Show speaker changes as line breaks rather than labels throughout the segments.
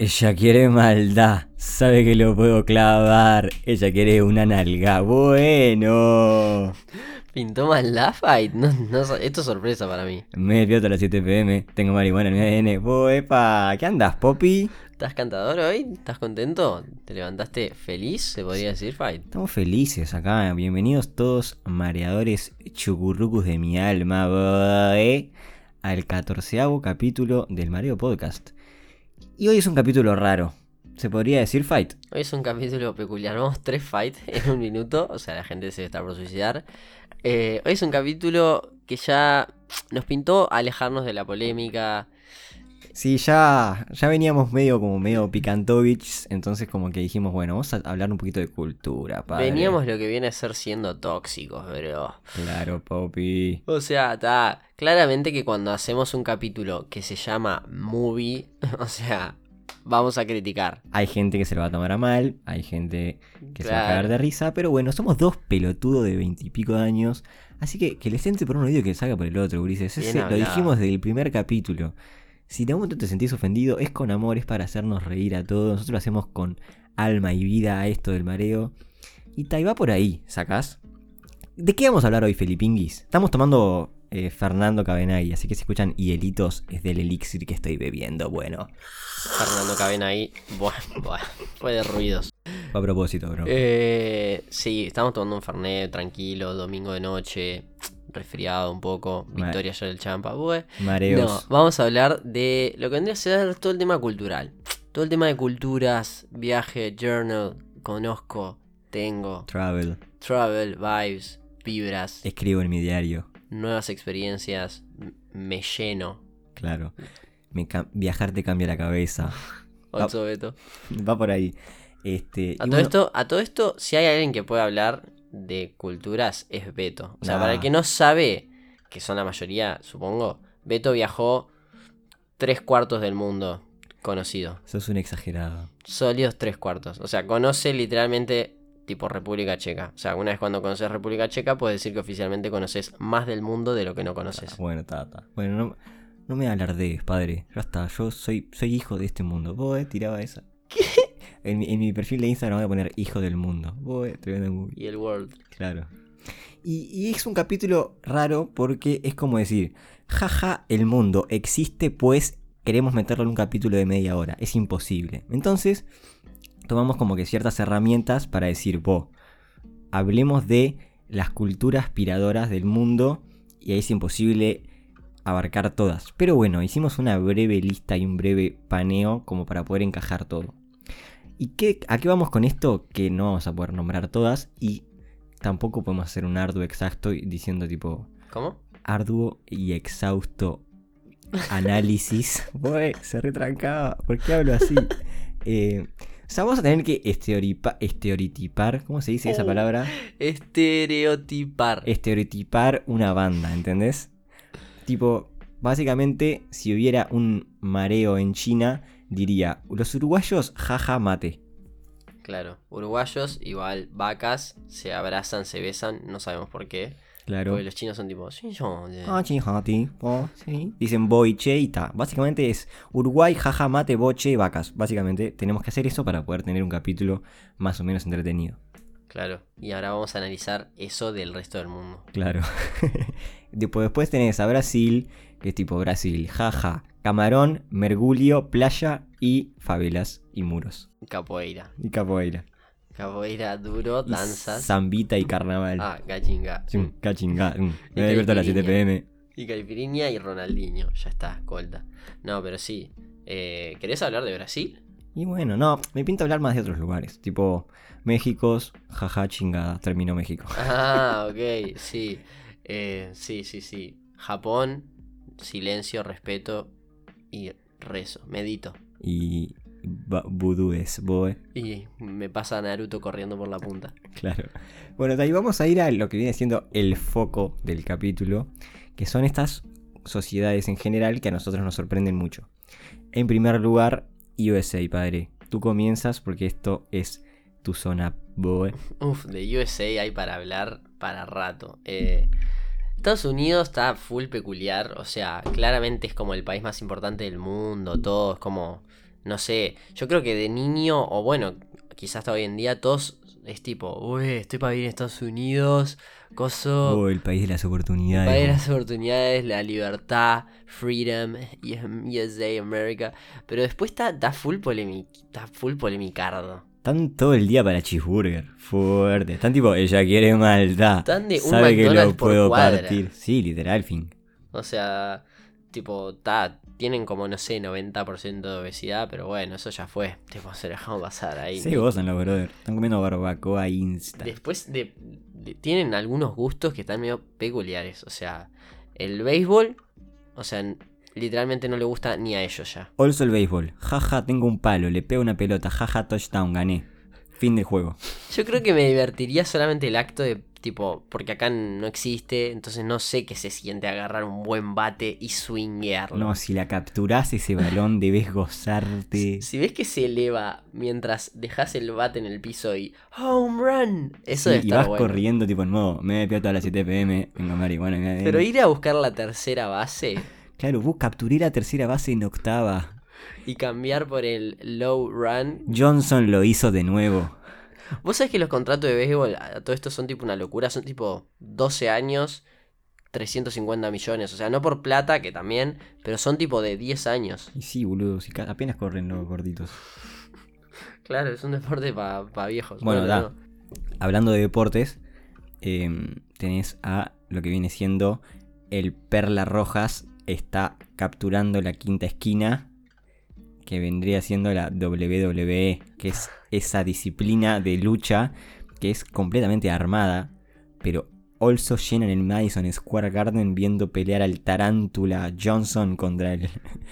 Ella quiere maldad, sabe que lo puedo clavar. Ella quiere una nalga. Bueno.
¿Pintó mal la fight? No, no, so- esto es sorpresa para mí.
Me despierto a las 7 pm, tengo marihuana en mi ADN. Boepa, ¿qué andas, Poppy?
¿Estás cantador hoy? ¿Estás contento? ¿Te levantaste feliz? ¿Se podría decir fight?
Estamos felices acá, bienvenidos todos mareadores chucurrucus de mi alma, boe, al catorceavo capítulo del Mareo Podcast. Y hoy es un capítulo raro, se podría decir fight.
Hoy es un capítulo peculiar. Vamos tres fights en un minuto. O sea, la gente se está por suicidar. Eh, hoy es un capítulo que ya nos pintó alejarnos de la polémica.
Sí, ya, ya veníamos medio como medio picantovich, entonces como que dijimos, bueno, vamos a hablar un poquito de cultura, padre.
Veníamos lo que viene a ser siendo tóxicos, pero...
Claro, Poppy.
O sea, está claramente que cuando hacemos un capítulo que se llama movie, o sea, vamos a criticar.
Hay gente que se lo va a tomar a mal, hay gente que se va a cagar de risa, pero bueno, somos dos pelotudos de veintipico de años, así que que les entre por un oído y que salga por el otro, Ulises. Ese- lo dijimos desde el primer capítulo. Si de momento te sentís ofendido, es con amor, es para hacernos reír a todos. Nosotros lo hacemos con alma y vida a esto del mareo. Y ta, y va por ahí, ¿sacás? ¿De qué vamos a hablar hoy, Felipinguis? Estamos tomando eh, Fernando Cabenagui, así que si escuchan hielitos es del elixir que estoy bebiendo. Bueno,
Fernando Cabena ahí, bueno, bueno, fue de ruidos.
a propósito, bro.
Eh, sí, estamos tomando un Fernet tranquilo, domingo de noche, resfriado un poco, Victoria ya del Champa, bue.
Mareos.
No, vamos a hablar de lo que vendría a ser todo el tema cultural. Todo el tema de culturas, viaje, journal, conozco, tengo,
Travel.
travel, vibes, vibras,
Escribo en mi diario,
nuevas experiencias, me lleno.
claro. Me viajar te cambia la cabeza.
Otso Beto.
Va por ahí. Este,
A todo,
bueno,
esto, a todo esto, si hay alguien que puede hablar de culturas, es Beto. O sea,
Nah.
para el que no sabe, que son la mayoría, supongo, Beto viajó tres cuartos del mundo conocido.
sos un exagerado.
Sólidos tres cuartos. O sea, conoce literalmente tipo República Checa. O sea, una vez cuando conoces República Checa, puedes decir que oficialmente conoces más del mundo de lo que no conoces.
Bueno, tata. Bueno, no, no me alardees, padre. Ya está, yo soy, soy hijo de este mundo. Vos, eh, tiraba esa. ¿Qué? En, mi- en mi perfil de Instagram voy a poner hijo del mundo. Vos, eh, tremendo.
Y el World.
Claro. Y, y es un capítulo raro porque es como decir, jaja, el mundo existe pues queremos meterlo en un capítulo de media hora. Es imposible. Entonces, tomamos como que ciertas herramientas para decir, vos, hablemos de las culturas aspiradoras del mundo y ahí es imposible abarcar todas. Pero bueno, hicimos una breve lista y un breve paneo como para poder encajar todo. ¿Y qué, a qué vamos con esto? Que no vamos a poder nombrar todas y tampoco podemos hacer un arduo exacto y- diciendo tipo
¿Cómo?
arduo y exhausto análisis. Güey, se retrancaba. ¿Por qué hablo así? Eh, o sea, vamos a tener que estereotipa- estereotipar, ¿cómo se dice esa
Oh.
palabra?
Estereotipar.
Estereotipar una banda, ¿entendés? Tipo, básicamente, si hubiera un mareo en China, diría, los uruguayos, jaja, mate.
Claro, uruguayos, igual vacas, se abrazan, se besan, no sabemos por qué.
Claro.
Porque los chinos son tipo.
Ah. Dicen boiche y ta. Básicamente es Uruguay, jaja, mate, boche, vacas. Básicamente tenemos que hacer eso para poder tener un capítulo más o menos entretenido.
Claro, y ahora vamos a analizar eso del resto del mundo.
Claro. después, después tenés a Brasil, que es tipo Brasil, jaja, camarón, mergulio, playa y favelas y muros.
Capoeira.
Y capoeira.
Capoeira duro, danzas.
Zambita y carnaval.
Ah, gachinga.
Chum, cachinga, mm. Me despierto a las 7
caipirinha.
pm.
Y Caipirinha y Ronaldinho. Ya está, colta. No, pero sí. Eh, ¿Querés hablar de Brasil?
Y bueno, no, me pinta hablar más de otros lugares. Tipo, México, jaja, chingada, terminó México.
Ah, ok, sí. Eh, sí, sí, sí. Japón, silencio, respeto y rezo, medito.
Y vudúes, boe.
Y me pasa Naruto corriendo por la punta.
Claro. Bueno, de ahí vamos a ir a lo que viene siendo el foco del capítulo, que son estas sociedades en general que a nosotros nos sorprenden mucho. En primer lugar, USA, padre. Tú comienzas porque esto es tu zona, boe.
Uf, de USA hay para hablar para rato. Eh, Estados Unidos está full peculiar, o sea, claramente es como el país más importante del mundo, todo es como no sé, yo creo que de niño, o bueno, quizás hasta hoy en día, todos es tipo, uy, estoy para vivir en Estados Unidos, coso.
Oh, el país de las
el
oportunidades.
país de las oportunidades, la libertad, freedom, USA, America. Pero después está, está full polemic, está full polemicardo.
Están todo el día para cheeseburger. Fuerte. Están tipo, ella quiere maldad.
Están de un
Sabe que lo
por
puedo
cuadra.
partir. Sí, literal, fin.
O sea, tipo, ta, tienen como, no sé, 90% de obesidad, pero bueno, eso ya fue. Tipo, se dejamos pasar ahí.
Se gozan los brothers. Están comiendo barbacoa insta.
Después de, de- Tienen algunos gustos que están medio peculiares. O sea, el béisbol, o sea, literalmente no le gusta ni a ellos ya.
Also el béisbol. Jaja, tengo un palo. Le pego una pelota. Jaja, touchdown. Gané. Fin del juego.
Yo creo que me divertiría solamente el acto de, tipo, porque acá no existe, entonces no sé qué se siente agarrar un buen bate y swinguearlo.
No, si la capturás ese balón, debes gozarte.
Si ves que se eleva mientras dejas el bate en el piso y home run, eso
Sí,
debe
y vas
bueno.
corriendo, tipo, en modo, me despierto a las 7 pm, vengo marihuana. me-
Pero ir a buscar la tercera base
Claro, vos capturé la tercera base en octava.
y cambiar por el low run.
Johnson lo hizo de nuevo.
Vos sabés que los contratos de béisbol, a todo esto son tipo una locura, son tipo 12 años, 350 millones. O sea, no por plata, que también, pero son tipo de 10 años.
Y sí, boludo, si apenas corren los gorditos.
Claro, es un deporte para viejos.
Bueno, da.
no.
Hablando de deportes, em, tenés a lo que viene siendo el Perla Rojas está capturando la quinta esquina, que vendría siendo la WWE, que es esa disciplina de lucha que es completamente armada, pero also llenan el Madison Square Garden viendo pelear al Tarántula Johnson contra el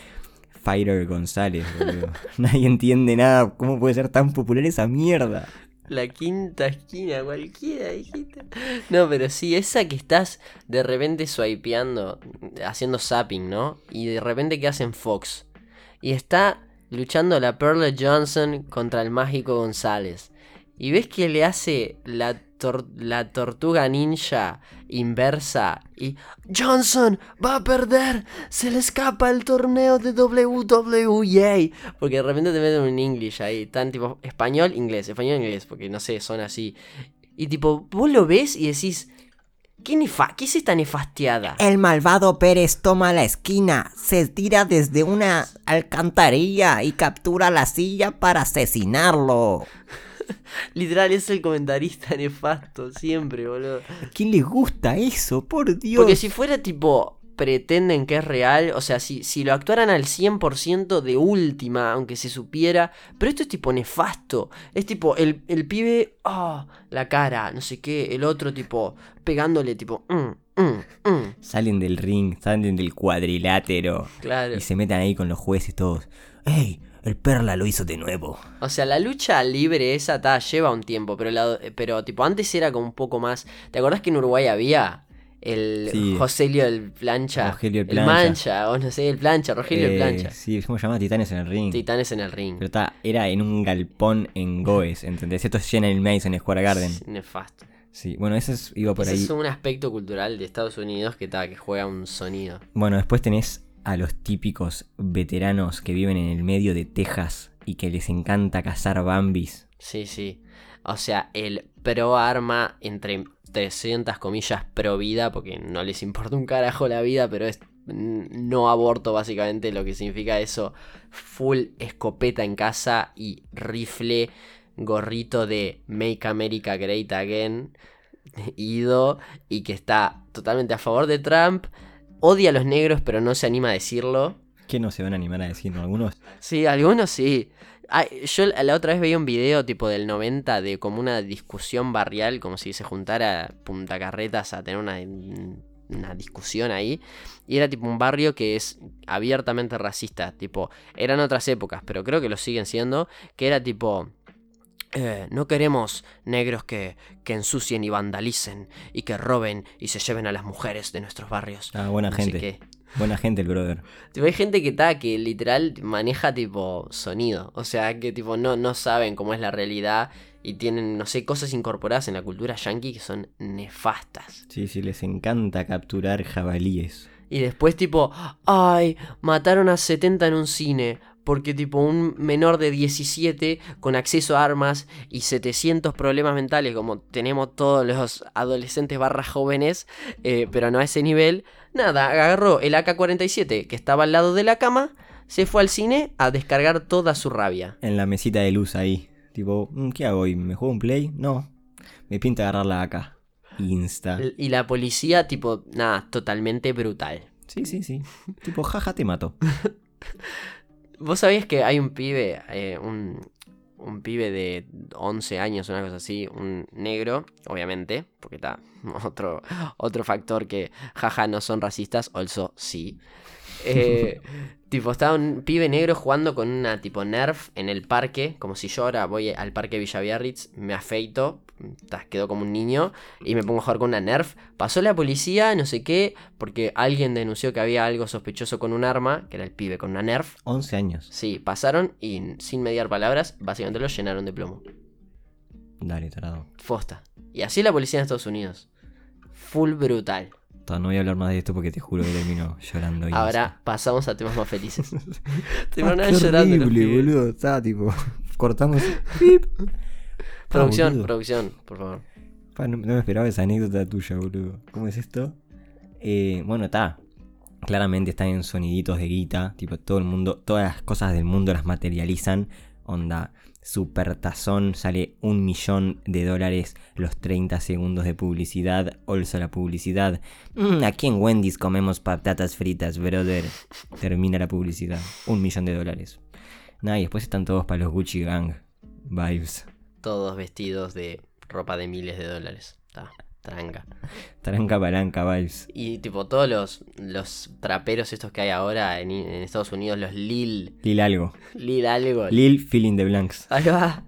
Fighter González, boludo. Nadie entiende nada, ¿cómo puede ser tan popular esa mierda?
La quinta esquina, cualquiera, dijiste. No, pero sí, esa que estás de repente swipeando, haciendo zapping, ¿no? Y de repente que hacen Fox. Y está luchando la Perla Johnson contra el mágico González. Y ves que le hace la, la tortuga ninja inversa. Y Johnson va a perder. Se le escapa el torneo de WWE. Porque de repente te meten un English ahí. Tan tipo español, inglés, español, inglés. Porque no sé, son así. Y tipo, vos lo ves y decís. ¿Qué, nefa ¿Qué es esta nefasteada?
El malvado Pérez toma la esquina, se tira desde una alcantarilla y captura la silla para asesinarlo.
Literal, es el comentarista nefasto, siempre, boludo.
¿A quién le gusta eso? Por Dios.
Porque si fuera tipo, pretenden que es real, o sea, si, si lo actuaran al 100% de última, aunque se supiera, pero esto es tipo nefasto. Es tipo, el, el pibe, ah, la cara, no sé qué, el otro tipo, pegándole tipo, mm, mm, mm.
Salen del ring, salen del cuadrilátero
Claro.
y se meten ahí con los jueces todos. ¡Ey! El Perla lo hizo de nuevo.
O sea, la lucha libre esa ta, lleva un tiempo, pero, la- pero tipo antes era como un poco más... ¿Te acordás que en Uruguay había el
Sí.
Joselio el plancha?
Rogelio el
mancha, o no sé, el plancha, Rogelio el
Eh,
plancha.
Sí, ¿cómo se llama? Titanes en el ring.
Titanes en el ring.
Pero está, era en un galpón en Goes, ¿entendés? Esto es llena el Madison Square Garden.
Es Nefasto.
Sí, bueno, eso es- iba por
Ese
ahí.
es un aspecto cultural de Estados Unidos que, ta, que juega un sonido.
Bueno, después tenés a los típicos veteranos que viven en el medio de Texas y que les encanta cazar bambis.
Sí, sí. O sea, el pro arma entre 300 comillas pro vida, porque no les importa un carajo la vida, pero es no aborto básicamente lo que significa eso. Full escopeta en casa y rifle, gorrito de Make America Great Again, ido, y que está totalmente a favor de Trump. Odia a los negros, pero no se anima a decirlo.
¿Qué no se van a animar a decirnos algunos?
Sí, algunos sí. Ay, yo la otra vez veía un video tipo del 90 de como una discusión barrial, como si se juntara Punta Carretas a tener una, una discusión ahí. Y era tipo un barrio que es abiertamente racista. Tipo, eran otras épocas, pero creo que lo siguen siendo. Que era tipo... eh, no queremos negros que, que ensucien y vandalicen y que roben y se lleven a las mujeres de nuestros barrios.
Ah, buena
sé
gente.
qué.
Buena gente el brother.
Tipo, hay gente que está, que literal maneja tipo sonido. O sea, que tipo no, no saben cómo es la realidad y tienen, no sé, cosas incorporadas en la cultura yankee que son nefastas.
Sí, sí, les encanta capturar jabalíes.
Y después tipo, ay, mataron a 70 en un cine. porque tipo un menor de 17 con acceso a armas y 700 problemas mentales como tenemos todos los adolescentes barras jóvenes, eh, pero no a ese nivel, nada, agarró el AK-47 que estaba al lado de la cama, se fue al cine a descargar toda su rabia.
En la mesita de luz ahí. Tipo, mm, ¿qué hago hoy? ¿Me juego un play? No. Me pinta agarrarla acá. Insta.
Y la policía, tipo, nada, totalmente brutal.
Sí, sí, sí. tipo, jaja, te mato.
Vos sabías que hay un pibe, eh, un, un pibe de 11 años, una cosa así, un negro, obviamente, porque está otro, otro factor que, jaja, no son racistas, also sí. Eh, tipo, estaba un pibe negro jugando con una tipo Nerf en el parque, como si yo ahora voy al parque Villaviarritz, me afeito, quedo como un niño y me pongo a jugar con una Nerf. Pasó la policía, no sé qué, porque alguien denunció que había algo sospechoso con un arma, que era el pibe con una Nerf.
11 años.
Sí, pasaron y sin mediar palabras, básicamente lo llenaron de plomo.
Dale, tarado.
Fosta. Y así la policía en Estados Unidos. Full brutal.
Ta, No voy a hablar más de esto porque te juro que termino llorando. y
Ahora pasamos a temas más felices.
Ah,
llorando
horrible, boludo. Está tipo. Cortamos.
Producción,
boludo.
producción, por favor.
Pa, no, no me esperaba esa anécdota tuya, boludo. ¿Cómo es esto? Eh, bueno, está. Claramente están en soniditos de guita. Tipo, todo el mundo, todas las cosas del mundo las materializan. Onda, super tazón sale un millón de dólares los 30 segundos de publicidad. Also la publicidad. "Mm, aquí en Wendy's comemos patatas fritas, brother. Termina la publicidad. Un millón de dólares. Nada, y después están todos para los Gucci Gang. Vibes.
Todos vestidos de ropa de miles de dólares. Está, tranca.
Tranca palanca, vibes.
Y tipo, todos los, los traperos estos que hay ahora en, en Estados Unidos, los Lil.
Lil algo.
Lil algo.
Lil Filling the Blanks.
Ahí va.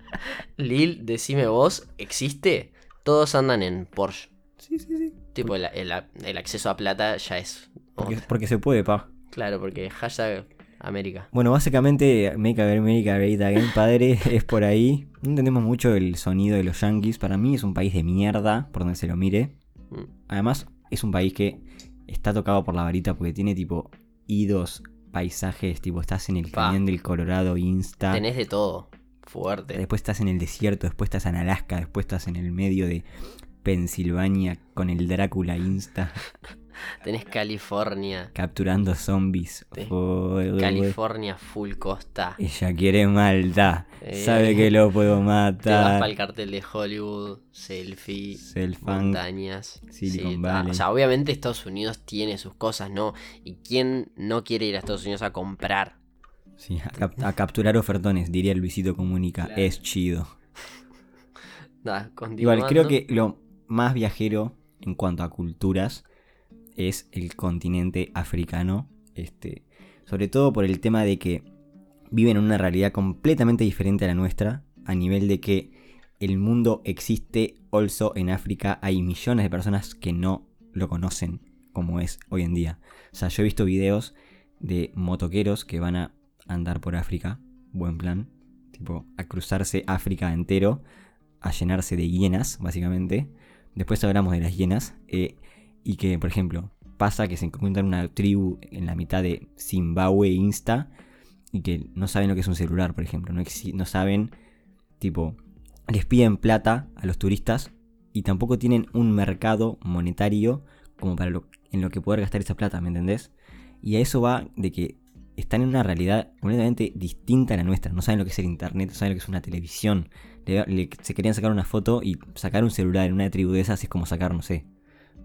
Lil, decime vos, ¿existe? Todos andan en Porsche.
Sí, sí, sí.
Tipo, el, el- el acceso a plata ya es.
Porque, porque se puede, pa.
Claro, porque hashtag América.
Bueno, básicamente Make America Great Again, padre, es por ahí. No entendemos mucho el sonido de los yankees. Para mí es un país de mierda, por donde se lo mire.
Mm.
Además, es un país que está tocado por la varita porque tiene tipo idos, paisajes, tipo estás en el cañón del Colorado, Insta.
Tenés de todo. Fuerte.
Después estás en el desierto, después estás en Alaska, después estás en el medio de Pensilvania con el Drácula Insta,
Tenés California.
capturando zombies.
California full costa.
Ella quiere maldad,
Eh.
sabe que lo puedo
Te vas
matar.
para el cartel de Hollywood, selfie,
Selfang.
montañas.
Silicon
sí.
Valley.
O sea, obviamente Estados Unidos tiene sus cosas, ¿no? ¿Y quién no quiere ir a Estados Unidos a comprar?
Sí, a, cap- a capturar ofertones, diría Luisito Comunica.
Claro.
Es chido. Igual, creo que lo más viajero en cuanto a culturas es el continente africano. Este, sobre todo por el tema de que viven en una realidad completamente diferente a la nuestra. A nivel de que el mundo existe also en África. Hay millones de personas que no lo conocen como es hoy en día. O sea, yo he visto videos de motoqueros que van a andar por África. Buen plan. Tipo, a cruzarse África entero. A llenarse de hienas, básicamente. Después hablamos de las hienas. eh, y que, por ejemplo, pasa que se encuentran una tribu en la mitad de Zimbabue Insta. Y que no saben lo que es un celular, por ejemplo. No, no saben, tipo, les piden plata a los turistas. Y tampoco tienen un mercado monetario como para lo, en lo que poder gastar esa plata, ¿me entendés? Y a eso va de que están en una realidad completamente distinta a la nuestra. No saben lo que es el internet, no saben lo que es una televisión. Le- le- se querían sacar una foto y sacar un celular en una tribu de esas es como sacar, no sé,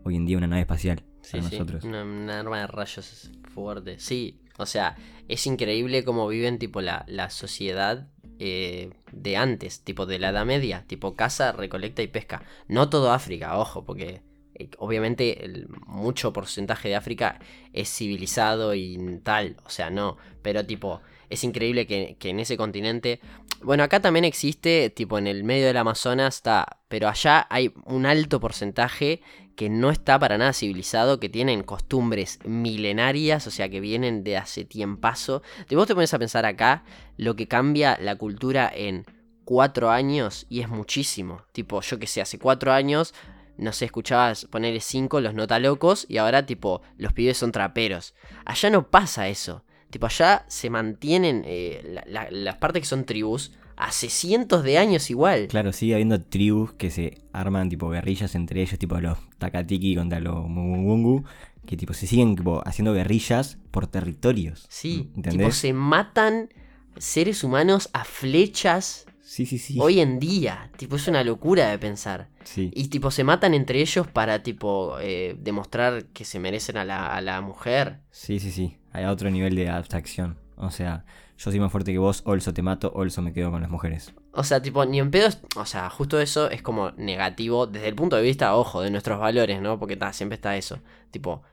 hoy en día una nave espacial
Sí,
para
sí,
nosotros.
Una, una arma de rayos fuerte. Sí, o sea, es increíble cómo viven tipo la, la sociedad eh, de antes, tipo de la Edad Media, tipo caza, recolecta y pesca. No todo África, ojo, porque eh, obviamente el mucho porcentaje de África es civilizado y tal, o sea, no, pero tipo, es increíble que, que en ese continente... Bueno, acá también existe, tipo en el medio del Amazonas está, pero allá hay un alto porcentaje que no está para nada civilizado, que tienen costumbres milenarias, o sea, que vienen de hace tiempazo. De vos te pones a pensar acá lo que cambia la cultura en cuatro años y es muchísimo. Tipo, yo que sé, hace cuatro años, no sé, escuchabas ponerle cinco los nota locos y ahora tipo, los pibes son traperos. Allá no pasa eso. Tipo, allá se mantienen eh, la- la- las partes que son tribus hace cientos de años igual.
Claro, sigue habiendo tribus que se arman tipo guerrillas entre ellos, tipo los Takatiki contra los Mugungu, que tipo se siguen tipo, haciendo guerrillas por territorios.
Sí, tipo,
¿entendés?
se matan seres humanos a flechas
Sí, sí, sí.
hoy en día. Tipo, es una locura de pensar.
Sí.
Y tipo, se matan entre ellos para, tipo, eh, demostrar que se merecen a la, a la mujer.
Sí, sí, sí. Hay otro nivel de abstracción. O sea, yo soy más fuerte que vos, Olso te mato, Olso me quedo con las mujeres.
O sea, tipo, ni en pedos. O sea, justo eso es como negativo desde el punto de vista, ojo, de nuestros valores, ¿no? Porque ta, siempre está eso. Tipo,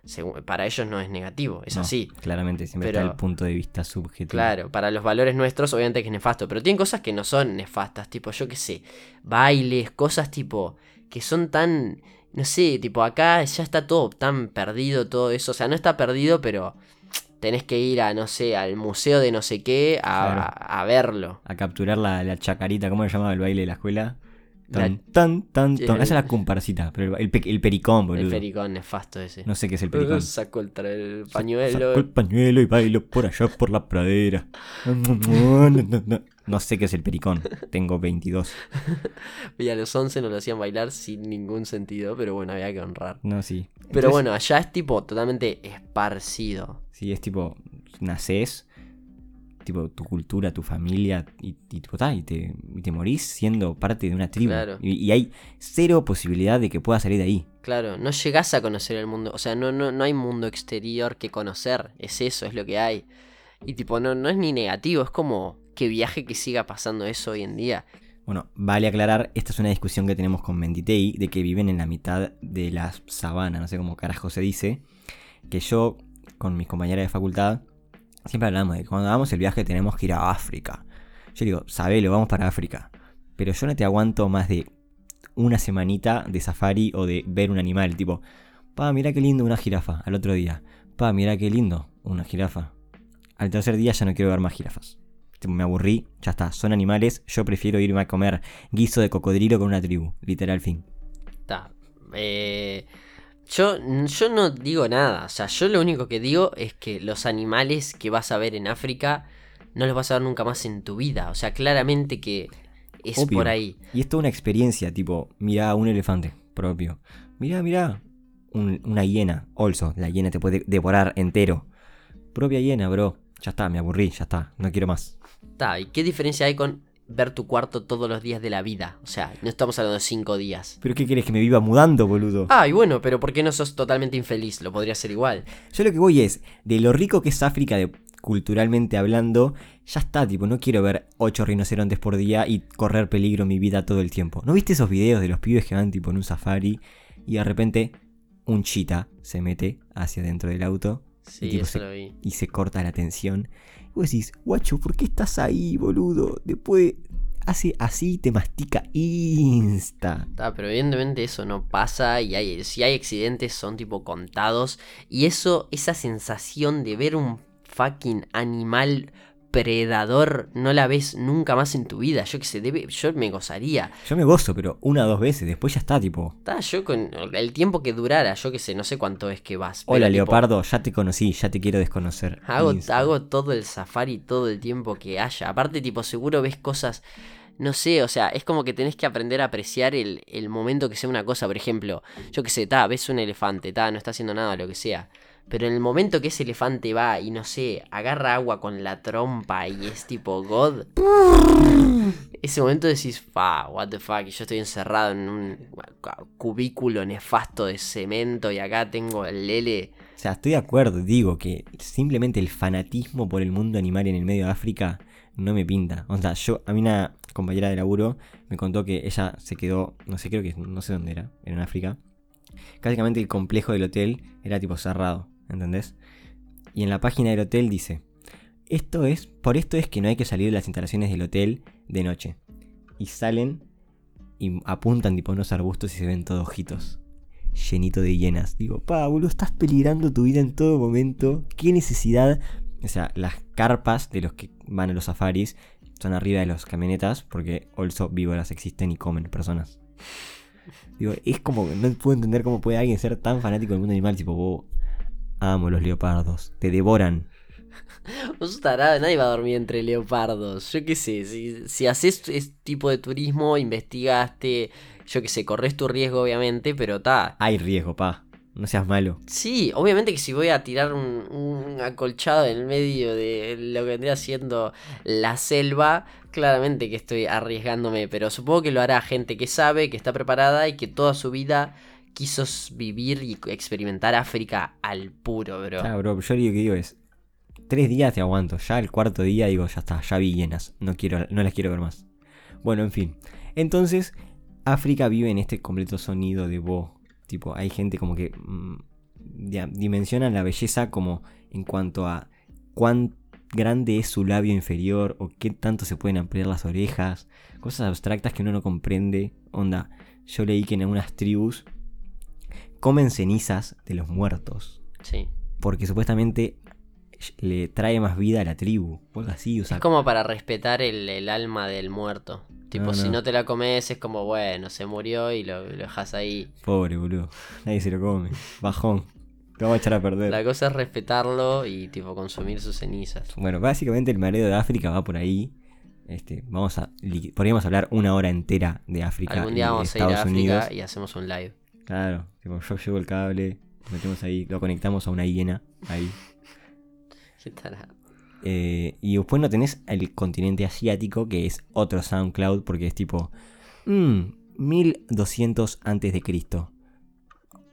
para ellos no es negativo, es
No,
así.
Claramente, siempre
Pero-
está el punto de vista subjetivo.
Claro, para los valores nuestros, obviamente que es nefasto. Pero tienen cosas que no son nefastas, tipo, yo qué sé, bailes, cosas tipo, que son tan. No sé, tipo, acá ya está todo tan perdido, todo eso. O sea, no está perdido, pero tenés que ir a, no sé, al museo de no sé qué a,
Claro.
a- a verlo.
A capturar la, la chacarita, ¿cómo se llamaba el baile de la escuela?
La-
Tan, tan, tan, tan. Esa
el-
es la comparsita, pero el, el pe- el pericón, boludo.
El pericón nefasto ese.
No sé qué es el pericón.
Sacó el, tra- el pañuelo.
Sacó el pañuelo y bailo por allá por la pradera. No sé qué es el pericón. Tengo 22.
Y a los 11 nos lo hacían bailar sin ningún sentido, pero bueno, había que honrar.
No, sí.
Pero bueno, allá es tipo totalmente esparcido.
Sí, es tipo, nacés, tipo tu cultura, tu familia, y, y, tipo, ta, y, te, y te morís siendo parte de una tribu.
Claro.
Y, y hay cero posibilidad de que puedas salir de ahí.
Claro, no llegás a conocer el mundo. O sea, no, no, no hay mundo exterior que conocer. Es eso, es lo que hay. Y tipo, no, no es ni negativo, es como que viaje que siga pasando eso hoy en día.
Bueno, vale aclarar, esta es una discusión que tenemos con Menditei, de que viven en la mitad de la sabana, no sé cómo carajo se dice, que yo, con mis compañeras de facultad, siempre hablamos de que cuando hagamos el viaje tenemos que ir a África. Yo digo, sabelo, vamos para África. Pero yo no te aguanto más de una semanita de safari o de ver un animal, tipo, pa, mira qué lindo una jirafa, al otro día, pa, mira qué lindo una jirafa. Al tercer día ya no quiero ver más jirafas. Tipo, me aburrí, ya está, son animales, yo prefiero irme a comer guiso de cocodrilo con una tribu, literal fin.
Está. Eh, yo, yo no digo nada. O sea, yo lo único que digo es que los animales que vas a ver en África no los vas a ver nunca más en tu vida. O sea, claramente que es
Obvio.
por ahí.
Y es toda una experiencia, tipo, mira un elefante propio. Mira, mira, un- una hiena, also, la hiena te puede devorar entero. Propia hiena, bro. Ya está, me aburrí, ya está, no quiero más.
Está, ¿y qué diferencia hay con ver tu cuarto todos los días de la vida? O sea, no estamos hablando de cinco días.
¿Pero qué querés que me viva mudando, boludo?
Ah, y bueno, pero ¿por qué no sos totalmente infeliz? Lo podría ser igual.
Yo lo que voy es, de lo rico que es África de, culturalmente hablando, ya está, tipo, no quiero ver ocho rinocerontes por día y correr peligro mi vida todo el tiempo. ¿No viste esos videos de los pibes que van tipo en un safari y de repente un chita se mete hacia dentro del auto
Sí,
y, tipo,
eso
se,
lo vi.
y se corta la tensión? Vos decís, guacho, ¿por qué estás ahí, boludo? Después hace así te mastica insta.
Pero evidentemente eso no pasa y hay, si hay accidentes son tipo contados. Y eso, esa sensación de ver un fucking animal predador no la ves nunca más en tu vida. Yo que sé, debe, yo me gozaría.
Yo me gozo, pero una o dos veces, después ya está, tipo,
Está, yo con el tiempo que durara, yo que sé, no sé cuánto es que vas. pero
hola
tipo,
leopardo, ya te conocí, ya te quiero desconocer.
Hago, hago todo el safari todo el tiempo que haya. Aparte, tipo, seguro ves cosas. No sé, o sea, es como que tenés que aprender a apreciar el, el momento que sea una cosa. Por ejemplo, yo que sé, ta, ves un elefante, ta, no está haciendo nada, lo que sea. Pero en el momento que ese elefante va y no sé, agarra agua con la trompa y es tipo God. Ese momento decís, fa, what the fuck, y yo estoy encerrado en un cubículo nefasto de cemento y acá tengo el lele.
O sea, estoy de acuerdo, digo que simplemente el fanatismo por el mundo animal en el medio de África no me pinta. O sea, yo, a mí una compañera de laburo me contó que ella se quedó, no sé, creo que no sé dónde era, era en África. Básicamente el complejo del hotel era tipo cerrado, ¿entendés? Y en la página del hotel dice, esto es, por esto es que no hay que salir de las instalaciones del hotel de noche. Y salen y apuntan tipo unos arbustos y se ven todos ojitos llenito de hienas. Digo, pa, boludo, estás peligrando tu vida en todo momento. ¿Qué necesidad? O sea, las carpas de los que van a los safaris son arriba de las camionetas porque also víboras existen y comen personas. Digo, es como no puedo entender cómo puede alguien ser tan fanático del mundo animal. Tipo, vos amo los leopardos, te devoran.
Vos tarado, nadie va a dormir entre leopardos. Yo qué sé, si, si haces este tipo de turismo, investigaste, yo qué sé, corres tu riesgo obviamente, pero ta.
Hay riesgo, pa. No seas malo.
Sí, obviamente que si voy a tirar un, un acolchado en el medio de lo que vendría siendo la selva, claramente que estoy arriesgándome, pero supongo que lo hará gente que sabe, que está preparada y que toda su vida quiso vivir y experimentar África al puro, bro.
Claro, bro, yo lo que digo es, tres días te aguanto, ya el cuarto día digo, ya está, ya vi llenas, no, quiero, no las quiero ver más. Bueno, en fin. Entonces, África vive en este completo sonido de voz. Tipo, hay gente como que mm, dia- dimensionan la belleza como en cuanto a cuán grande es su labio inferior o qué tanto se pueden ampliar las orejas. Cosas abstractas que uno no comprende. Onda, yo leí que en algunas tribus comen cenizas de los muertos.
Sí.
Porque supuestamente le trae más vida a la tribu. O algo así, o sea,
Es como para respetar el, el alma del muerto. Tipo,
No,
si
no.
te la comes, es como, bueno, se murió y lo, lo dejas ahí.
pobre boludo. Nadie se lo come. Bajón. Lo vamos a echar a perder.
La cosa es respetarlo y, tipo, consumir sus cenizas.
Bueno, básicamente el mareo de África va por ahí. Este, vamos a. Podríamos hablar una hora entera de África
Algún día vamos a ir a
Estados
África
Unidos.
y hacemos un live.
Claro, tipo, yo llevo el cable, lo metemos ahí, lo conectamos a una hiena ahí.
¿Qué tarado?
Eh, y después no tenés el continente asiático, que es otro SoundCloud, porque es tipo. Mmm, 1200 antes de Cristo.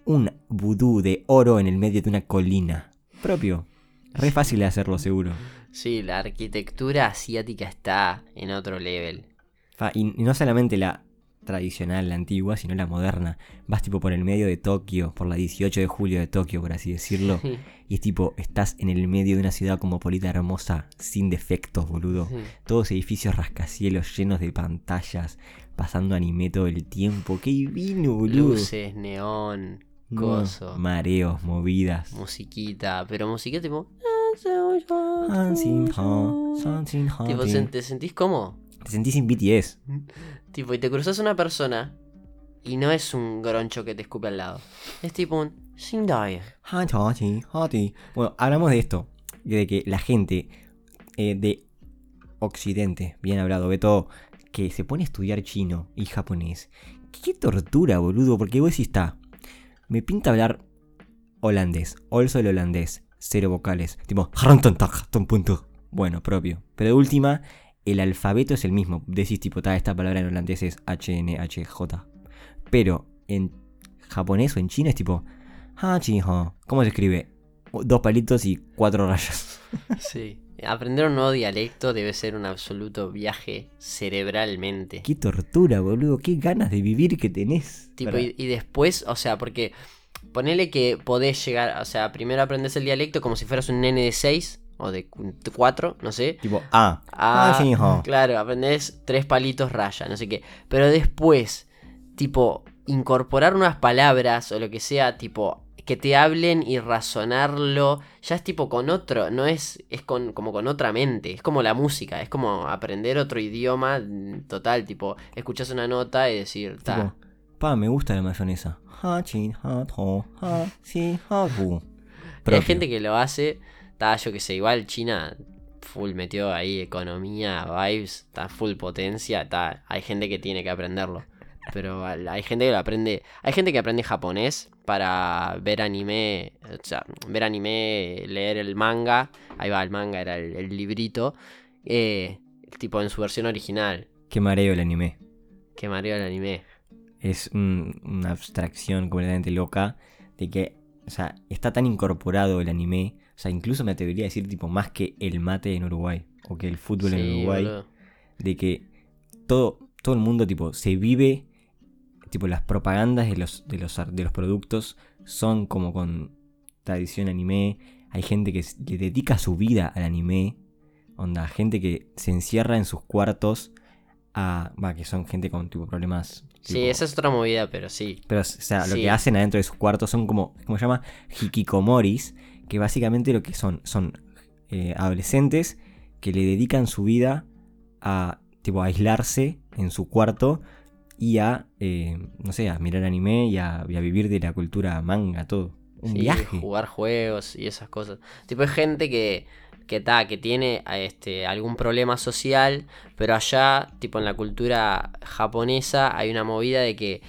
Un vudú de oro en el medio de una colina. Propio. Re fácil de hacerlo, seguro.
Sí, la arquitectura asiática está en otro level.
Y no solamente la tradicional, la antigua, sino la moderna. Vas tipo por el medio de Tokio, por la 18 de julio de Tokio, por así decirlo. Y es tipo, estás en el medio de una ciudad cosmopolita hermosa, sin defectos, boludo.
Sí.
Todos edificios rascacielos llenos de pantallas, pasando anime todo el tiempo. ¡Qué divino, boludo!
Luces, neón,
No,
coso,
mareos, movidas.
musiquita, pero musiquita tipo... Tipo,
tin.
¿se- ¿te sentís cómo?
Te sentís sin BTS.
Tipo, y te cruzas una persona y no es un groncho que te escupe al lado. Es tipo un
ti. Bueno, hablamos de esto. De que la gente eh, de Occidente, bien hablado, Beto, que se pone a estudiar chino y japonés. Qué tortura, boludo, porque vos decís, está. Me pinta hablar holandés, also el holandés, cero vocales, tipo. Bueno, propio. Pero de última, el alfabeto es el mismo. Decís, tipo, ta, esta palabra en holandés es H-N-H-J. Pero en japonés o en chino es tipo, ha, chi, ha. ¿Cómo se escribe? Dos palitos y cuatro rayas.
Sí. Aprender un nuevo dialecto debe ser un absoluto viaje cerebralmente.
Qué tortura, boludo. Qué ganas de vivir que tenés.
Tipo, y, y después, o sea, porque ponele que podés llegar, o sea, primero aprendes el dialecto como si fueras un nene de 6 o de 4, no sé.
Tipo, ah.
Ah,
Ah, sí, ha.
claro, aprendés tres palitos raya, no sé qué. Pero después, tipo, incorporar unas palabras o lo que sea, tipo, que te hablen y razonarlo, ya es tipo con otro, no es, es con, como con otra mente, es como la música, es como aprender otro idioma mm, total, tipo, escuchas una nota y decir, ta,
Tipo, pa, me gusta la mayonesa. Ha, chin, ha, to, ha, si, ha,
hay gente que lo hace, ta, yo que sé, igual China full metió ahí economía, vibes, está full potencia, ta, hay gente que tiene que aprenderlo. Pero hay gente que lo aprende, hay gente que aprende japonés para ver anime, o sea, ver anime, leer el manga, ahí va, el manga era el, el librito, eh, tipo en su versión original,
Qué mareo el anime.
que mareo el anime.
Es un- una abstracción completamente loca de que, o sea, está tan incorporado el anime. O sea, incluso me atrevería a decir, tipo, más que el mate en Uruguay. O que el fútbol en Uruguay.
boludo.
de que todo, todo el mundo tipo se vive tipo las propagandas de los, de los de los productos son como con tradición anime hay gente que le dedica su vida al anime onda gente que se encierra en sus cuartos a va que son gente con tipo problemas
Sí, esa es otra movida, pero sí.
pero o sea lo que hacen adentro de sus cuartos son como cómo se llama hikikomoris que básicamente lo que son son eh, adolescentes que le dedican su vida a tipo a aislarse en su cuarto y a eh, no sé a mirar anime y a, y a vivir de la cultura manga todo un
Sí,
viaje
jugar juegos y esas cosas. Tipo, hay gente que que ta, que tiene este, algún problema social, pero allá, tipo en la cultura japonesa, hay una movida de que,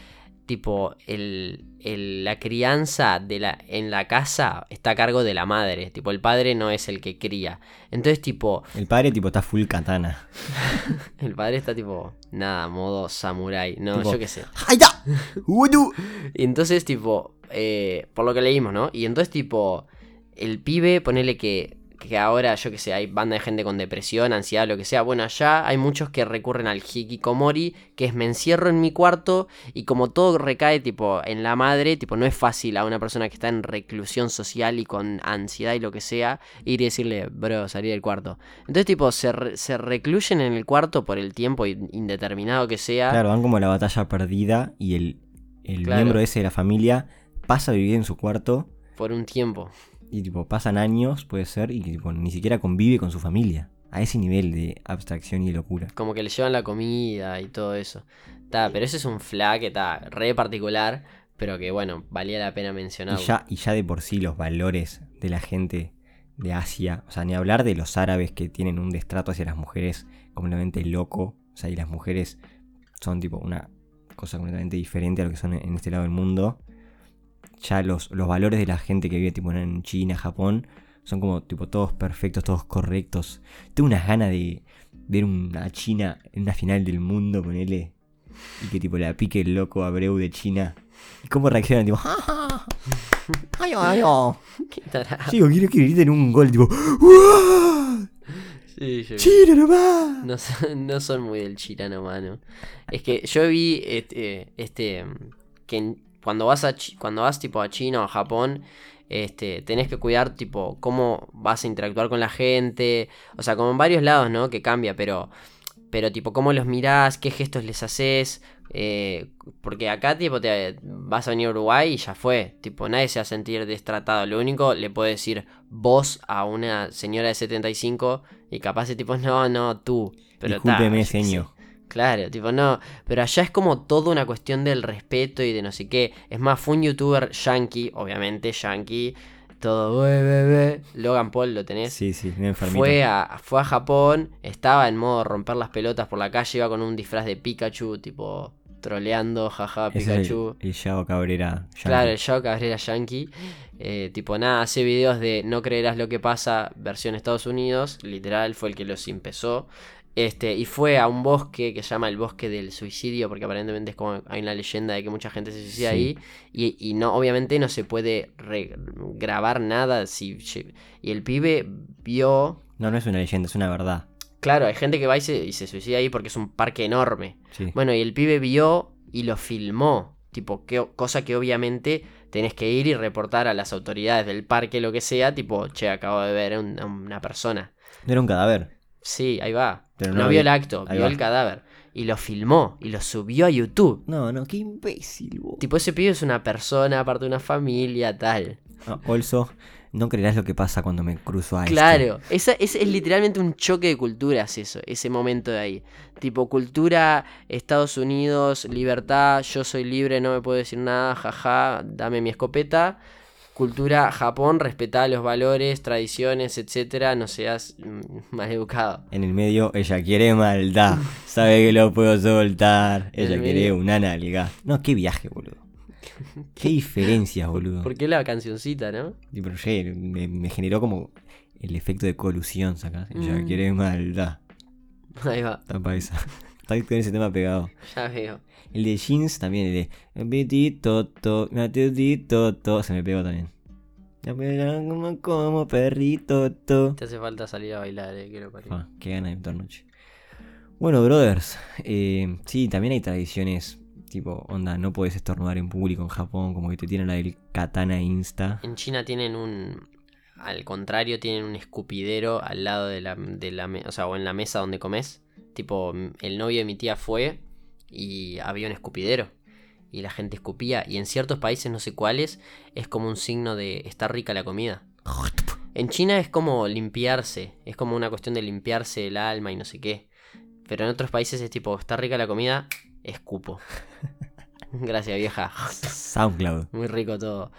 tipo, el, el- la crianza de la, en la casa está a cargo de la madre, tipo, el padre no es el que cría. Entonces, tipo,
El padre, tipo, está full katana.
el padre está, tipo, nada, modo samurai, no,
Tipo,
yo qué sé.
¡Udu!
Y entonces, tipo, eh, por lo que leímos, ¿no? Y entonces, tipo, el pibe, ponele que, que ahora, yo que sé, hay banda de gente con depresión, ansiedad, lo que sea. Bueno, allá hay muchos que recurren al hikikomori, que es me encierro en mi cuarto y como todo recae, tipo, en la madre, tipo, no es fácil a una persona que está en reclusión social y con ansiedad y lo que sea, ir y decirle, bro, salí del cuarto. Entonces, tipo, se, re- se recluyen en el cuarto por el tiempo in- indeterminado que sea.
Claro, van como la batalla perdida y el, el
Claro.
miembro ese de la familia pasa a vivir en su cuarto
Por un tiempo.
Y tipo pasan años, puede ser, y tipo, ni siquiera convive con su familia. A ese nivel de abstracción y locura.
como que le llevan la comida y todo eso. Ta, pero ese es un flag que está re particular, pero que bueno, valía la pena
Y
mencionarlo.
ya, y ya de por sí los valores de la gente de Asia, o sea, ni hablar de los árabes que tienen un destrato hacia las mujeres completamente loco, o sea, y las mujeres son tipo una cosa completamente diferente a lo que son en este lado del mundo. Ya los, los valores de la gente que vive tipo en China, Japón, son como tipo todos perfectos, todos correctos. Tengo unas ganas de ver una China en una final del mundo, ponele, y que tipo la pique el loco Abreu de China. ¿Y cómo reaccionan? Tipo, ¡Ja, ja! ¡Ay, ay, ay!
Qué tarado.
Quiero que griten un gol tipo ¡Uah!
Sí, yo.
¡China nomás!
No, son- no son muy del chirano, mano. Es que yo vi este, este que en- cuando vas a cuando vas tipo a China o a Japón, este, tenés que cuidar tipo cómo vas a interactuar con la gente, o sea, como en varios lados, ¿no? Que cambia, pero pero tipo cómo los mirás, qué gestos les haces, eh, porque acá tipo te vas a venir a Uruguay y ya fue, tipo nadie se va a sentir destratado, lo único le puede decir vos a una señora de 75 y capaz de tipo no, no, tú, pero
Discúlpeme, señor.
Claro, tipo, no. Pero allá es como toda una cuestión del respeto y de no sé qué. Es más, fue un youtuber yankee, obviamente, yankee. Todo, "Bue, bue, bue". Logan Paul, ¿lo tenés?
Sí, sí, enfermito.
Fue a, fue a Japón, estaba en modo romper las pelotas por la calle, iba con un disfraz de Pikachu, tipo, troleando, jaja,
Ese es el-
Pikachu.
el, Yao Cabrera. yankee.
Claro, el Yao Cabrera Yankee. Eh, tipo, nada, hace videos de no creerás lo que pasa, versión Estados Unidos. Literal, fue el que los empezó. Este, y fue a un bosque que se llama el bosque del suicidio, porque aparentemente es como hay una leyenda de que mucha gente se suicida
Sí.
ahí. Y, y no, obviamente no se puede grabar nada. Si, y el pibe vio.
No, no es una leyenda, es una verdad.
Claro, hay gente que va y se, y se suicida ahí porque es un parque enorme.
Sí.
Bueno, y el pibe vio y lo filmó. Tipo, que, cosa que obviamente tenés que ir y reportar a las autoridades del parque, lo que sea. Tipo, che, acabo de ver a un- a una persona.
No era un cadáver.
Sí, ahí va.
Pero
no,
no
vio
vi-
el acto, vio
va.
el cadáver. Y lo filmó y lo subió a YouTube.
No, no, qué imbécil, vos.
Tipo, ese pibe es una persona, aparte de una familia, tal.
Ah, also, no creerás lo que pasa cuando me cruzo a este.
Claro, esa, es, es literalmente un choque de culturas eso, ese momento de ahí. Tipo, cultura, Estados Unidos, libertad, yo soy libre, no me puedo decir nada, jaja, dame mi escopeta. Cultura, Japón, respetá los valores, tradiciones, etcétera, no seas mm, maleducado.
En el medio, ella quiere maldad. Sabe que lo puedo soltar. Ella
el
quiere
medio-
una nalga. No, qué viaje, boludo. Qué diferencias, boludo.
¿Por qué la cancioncita, no?
Tipo, no sé, me, me generó como el efecto de colusión, ¿sacás? Ella
Mm.
quiere maldad.
Ahí va,
Tapa esa. Está con ese tema pegado.
ya veo.
El de jeans también, el de Toto, Toto, se me pegó también. Como, como perrito to.
Te hace falta salir a bailar, eh, quiero parir.
Ah, qué ganas de toda noche. Bueno, brothers, eh, sí, también hay tradiciones, tipo, onda, no puedes estornudar en público en Japón, como que te tienen la del katana insta.
En China tienen un. Al contrario, tienen un escupidero al lado de la, de la o sea, o en la mesa donde comes. Tipo, el novio de mi tía fue y había un escupidero. Y la gente escupía. Y en ciertos países, no sé cuáles, es como un signo de está rica la comida. En China es como limpiarse. Es como una cuestión de limpiarse el alma y no sé qué. Pero en otros países es tipo, está rica la comida, escupo. Gracias, vieja.
SoundCloud.
Muy rico todo.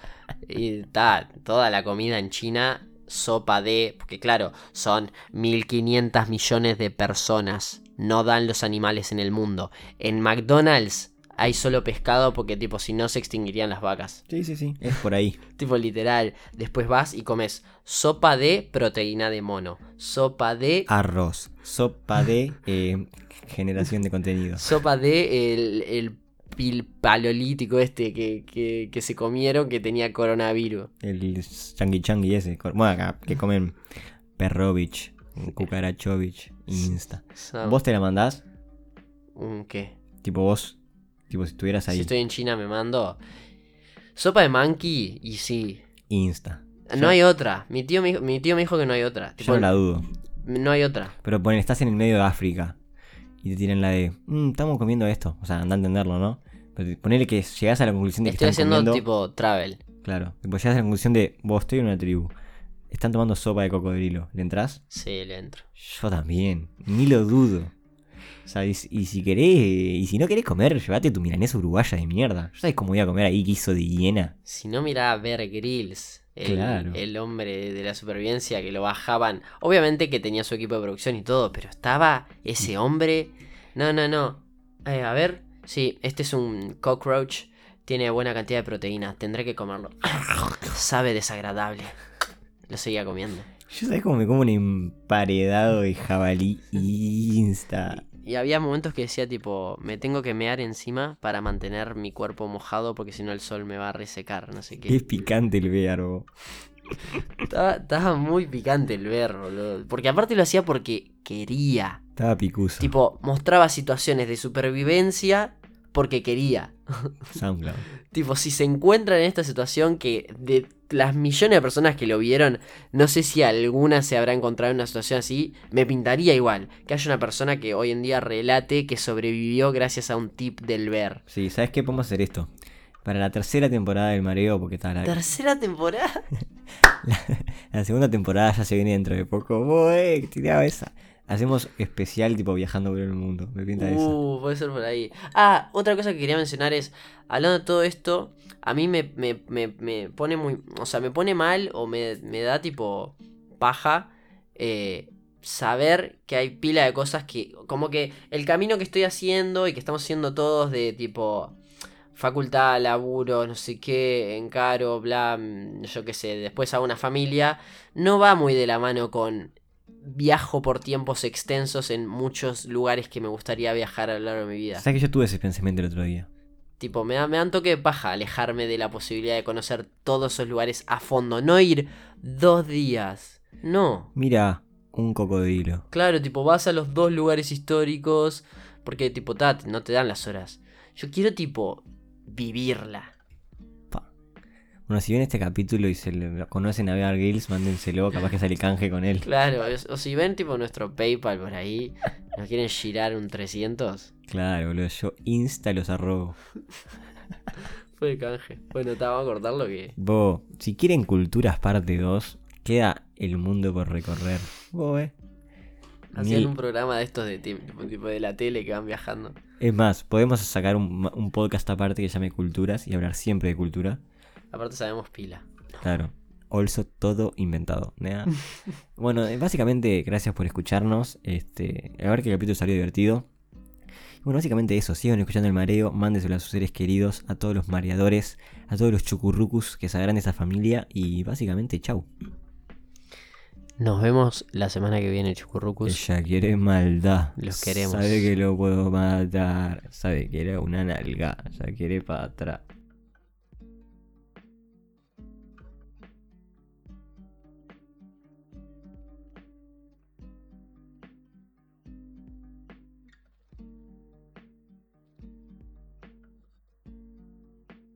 Y ta, toda la comida en China sopa de, porque claro, son 1500 millones de personas, no dan los animales en el mundo. En McDonald's hay solo pescado porque tipo si no se extinguirían las vacas.
Sí, sí, sí. Es por ahí.
Tipo literal, después vas y comes sopa de proteína de mono, sopa de
Arroz. Sopa de eh, generación de contenido.
sopa de el, el pil paleolítico este que, que, que se comieron que tenía coronavirus.
El changi changi ese. Bueno, acá, que comen Perrovich, Cucarachovich, Insta.
So-
¿Vos te la mandás?
¿Un qué?
Tipo vos, tipo si estuvieras ahí.
Si estoy en China me mando sopa de monkey y sí.
Insta.
No hay otra. Mi tío me, dijo- mi tío me dijo que no hay otra. Tipo,
Yo no la dudo.
no hay otra.
Pero ponen, estás en el medio de África y te tienen la de, "Mm, estamos comiendo esto. O sea, anda a entenderlo, ¿no? Pero ponele que llegás a la conclusión de que
Estoy
están
haciendo
comiendo.
tipo travel.
Claro, tipo llegás a la conclusión de, vos estoy en una tribu. Están tomando sopa de cocodrilo. ¿Le entrás?
Sí, le entro.
Yo también, ni lo dudo. O sea, y, si- y si querés, y si no querés comer, llévate tu milanesa uruguaya de mierda. ¿Yo sabes cómo voy a comer ahí guiso de hiena?
Si no mirá a Bear Grylls, el,
Claro.
el hombre de la supervivencia que lo bajaban. Obviamente que tenía su equipo de producción y todo, pero estaba ese hombre. No, no, no. Eh, a ver, sí, este es un cockroach. Tiene buena cantidad de proteína. Tendré que comerlo. Sabe desagradable. Lo seguía comiendo.
Yo sabes cómo me como un emparedado de jabalí insta.
Y había momentos que decía tipo, me tengo que mear encima para mantener mi cuerpo mojado porque si no el sol me va a resecar, no sé qué.
Es picante el verbo.
Estaba, estaba muy picante el ver, boludo. Porque aparte lo hacía porque quería.
Estaba picuso.
Tipo, mostraba situaciones de supervivencia porque quería.
SoundCloud.
Tipo, si se encuentran en esta situación que de las millones de personas que lo vieron, no sé si alguna se habrá encontrado en una situación así, me pintaría igual. Que haya una persona que hoy en día relate que sobrevivió gracias a un tip del ver.
Sí, ¿sabes qué? Podemos hacer esto. Para la tercera temporada del mareo, porque está la,
Tercera temporada.
la segunda temporada ya se viene dentro de poco. Voy, tiraba esa. Hacemos especial tipo viajando por el mundo. Me pinta eso.
Uh, puede ser por ahí. Ah, otra cosa que quería mencionar es, hablando de todo esto, a mí me, me- me- me pone muy, o sea, me pone mal o me, da tipo paja eh, saber que hay pila de cosas que, como que el camino que estoy haciendo y que estamos haciendo todos de tipo facultad, laburo, no sé qué, encaro, bla, mm, yo qué sé, después hago una familia, no va muy de la mano con viajo por tiempos extensos en muchos lugares que me gustaría viajar a lo largo de mi vida.
¿Sabes que yo tuve ese pensamiento el otro día?
Tipo, me da, me da un toque de paja alejarme de la posibilidad de conocer todos esos lugares a fondo. No ir dos días. No.
Mira, un cocodrilo.
Claro, tipo, vas a los dos lugares históricos. Porque, tipo, tat, no te dan las horas. Yo quiero, tipo, vivirla.
Bueno, si ven este capítulo y se le conocen a Bear Grylls, mándenselo, capaz que sale canje con él.
Claro, o si ven, tipo, nuestro PayPal por ahí, nos quieren girar un 300,
Claro, boludo, yo insta los arrobo.
fue canje. Bueno, te vamos a cortarlo que.
Vos, si quieren culturas parte 2, queda el mundo por recorrer. Vos, eh.
Hacían
Mil-
un programa de estos de tipo, tipo de la tele que van viajando.
Es más, podemos sacar un, un podcast aparte que se llame Culturas y hablar siempre de cultura.
Aparte sabemos pila.
Claro. Also todo inventado. ¿nea? bueno, eh, básicamente, gracias por escucharnos. Este, a ver que el capítulo salió divertido. Bueno, básicamente eso. Sigan escuchando el mareo. Mándeselo a sus seres queridos, a todos los mareadores, a todos los chucurrucus que sabrán de esa familia. Y básicamente, chau.
Nos vemos la semana que viene, Chucurrucus.
Ella quiere maldad.
Los queremos.
Sabe que lo puedo matar. Sabe que era una nalga. Ya quiere para atrás.